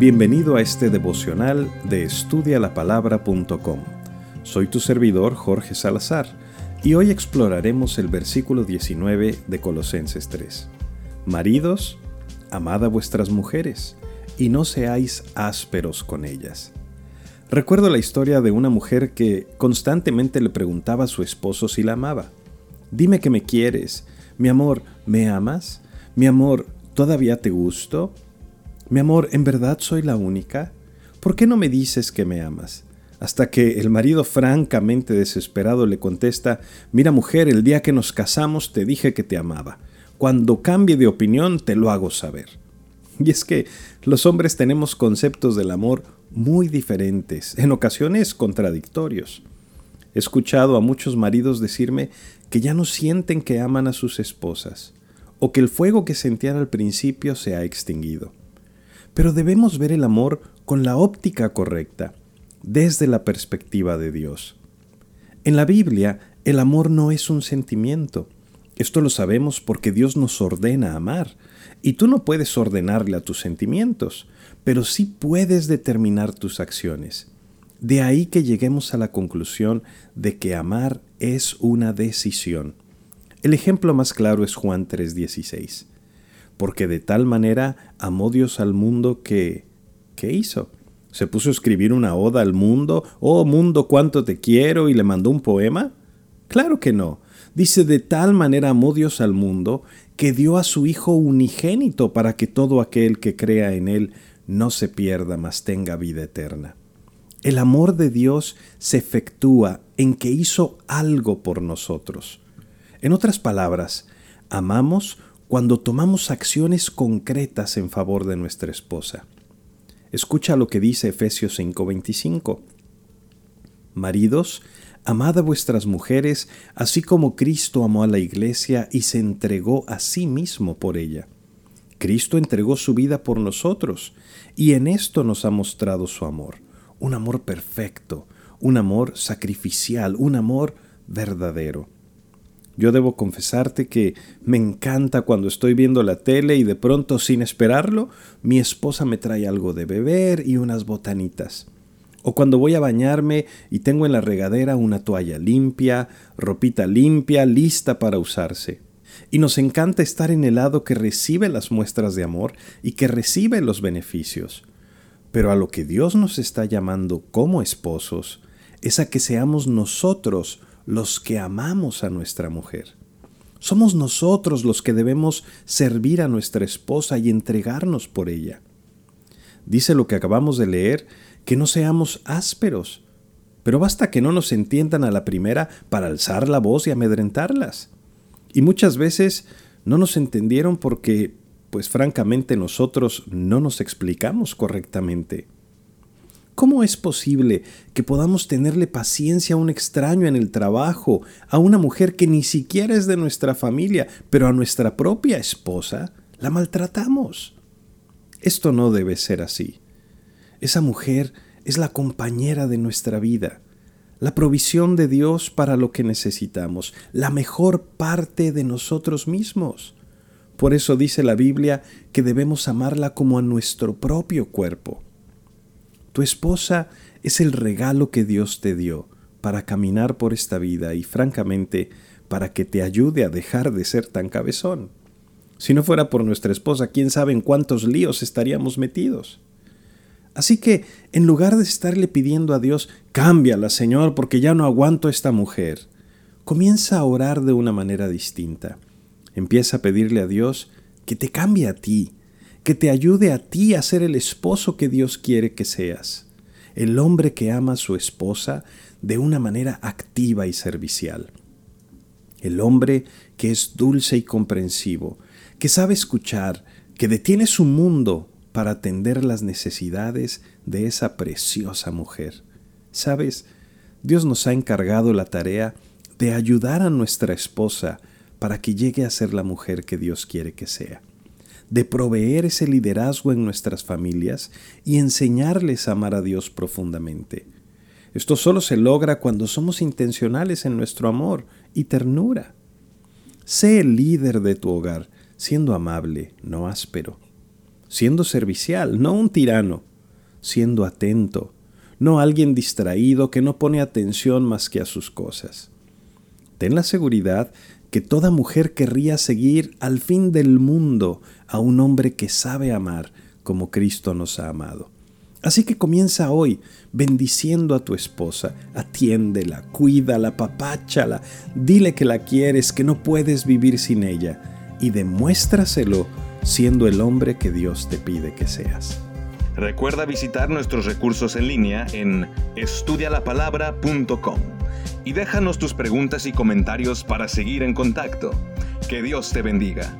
Bienvenido a este devocional de estudialapalabra.com. Soy tu servidor Jorge Salazar y hoy exploraremos el versículo 19 de Colosenses 3. Maridos, amad a vuestras mujeres y no seáis ásperos con ellas. Recuerdo la historia de una mujer que constantemente le preguntaba a su esposo si la amaba. Dime que me quieres. Mi amor, ¿me amas? Mi amor, ¿todavía te gusto? Mi amor, ¿en verdad soy la única? ¿Por qué no me dices que me amas? Hasta que el marido francamente desesperado le contesta, mira mujer, el día que nos casamos te dije que te amaba. Cuando cambie de opinión te lo hago saber. Y es que los hombres tenemos conceptos del amor muy diferentes, en ocasiones contradictorios. He escuchado a muchos maridos decirme que ya no sienten que aman a sus esposas, o que el fuego que sentían al principio se ha extinguido. Pero debemos ver el amor con la óptica correcta, desde la perspectiva de Dios. En la Biblia, el amor no es un sentimiento. Esto lo sabemos porque Dios nos ordena amar, y tú no puedes ordenarle a tus sentimientos, pero sí puedes determinar tus acciones. De ahí que lleguemos a la conclusión de que amar es una decisión. El ejemplo más claro es Juan 3:16 porque de tal manera amó Dios al mundo que... ¿Qué hizo? ¿Se puso a escribir una oda al mundo? Oh mundo, cuánto te quiero y le mandó un poema? Claro que no. Dice, de tal manera amó Dios al mundo que dio a su Hijo unigénito para que todo aquel que crea en Él no se pierda, mas tenga vida eterna. El amor de Dios se efectúa en que hizo algo por nosotros. En otras palabras, amamos cuando tomamos acciones concretas en favor de nuestra esposa. Escucha lo que dice Efesios 5:25. Maridos, amad a vuestras mujeres, así como Cristo amó a la iglesia y se entregó a sí mismo por ella. Cristo entregó su vida por nosotros, y en esto nos ha mostrado su amor, un amor perfecto, un amor sacrificial, un amor verdadero. Yo debo confesarte que me encanta cuando estoy viendo la tele y de pronto, sin esperarlo, mi esposa me trae algo de beber y unas botanitas. O cuando voy a bañarme y tengo en la regadera una toalla limpia, ropita limpia, lista para usarse. Y nos encanta estar en el lado que recibe las muestras de amor y que recibe los beneficios. Pero a lo que Dios nos está llamando como esposos es a que seamos nosotros los que amamos a nuestra mujer. Somos nosotros los que debemos servir a nuestra esposa y entregarnos por ella. Dice lo que acabamos de leer, que no seamos ásperos, pero basta que no nos entiendan a la primera para alzar la voz y amedrentarlas. Y muchas veces no nos entendieron porque, pues francamente nosotros no nos explicamos correctamente. ¿Cómo es posible que podamos tenerle paciencia a un extraño en el trabajo, a una mujer que ni siquiera es de nuestra familia, pero a nuestra propia esposa la maltratamos? Esto no debe ser así. Esa mujer es la compañera de nuestra vida, la provisión de Dios para lo que necesitamos, la mejor parte de nosotros mismos. Por eso dice la Biblia que debemos amarla como a nuestro propio cuerpo. Tu esposa es el regalo que Dios te dio para caminar por esta vida y francamente para que te ayude a dejar de ser tan cabezón. Si no fuera por nuestra esposa, quién sabe en cuántos líos estaríamos metidos. Así que, en lugar de estarle pidiendo a Dios, cámbiala, Señor, porque ya no aguanto a esta mujer, comienza a orar de una manera distinta. Empieza a pedirle a Dios que te cambie a ti, que te ayude a ti a ser el esposo que Dios quiere que seas, el hombre que ama a su esposa de una manera activa y servicial, el hombre que es dulce y comprensivo, que sabe escuchar, que detiene su mundo para atender las necesidades de esa preciosa mujer. ¿Sabes? Dios nos ha encargado la tarea de ayudar a nuestra esposa para que llegue a ser la mujer que Dios quiere que sea de proveer ese liderazgo en nuestras familias y enseñarles a amar a Dios profundamente. Esto solo se logra cuando somos intencionales en nuestro amor y ternura. Sé el líder de tu hogar, siendo amable, no áspero, siendo servicial, no un tirano, siendo atento, no alguien distraído que no pone atención más que a sus cosas. Ten la seguridad que toda mujer querría seguir al fin del mundo a un hombre que sabe amar como Cristo nos ha amado. Así que comienza hoy bendiciendo a tu esposa, atiéndela, cuídala, papáchala, dile que la quieres, que no puedes vivir sin ella y demuéstraselo siendo el hombre que Dios te pide que seas. Recuerda visitar nuestros recursos en línea en estudialapalabra.com y déjanos tus preguntas y comentarios para seguir en contacto. Que Dios te bendiga.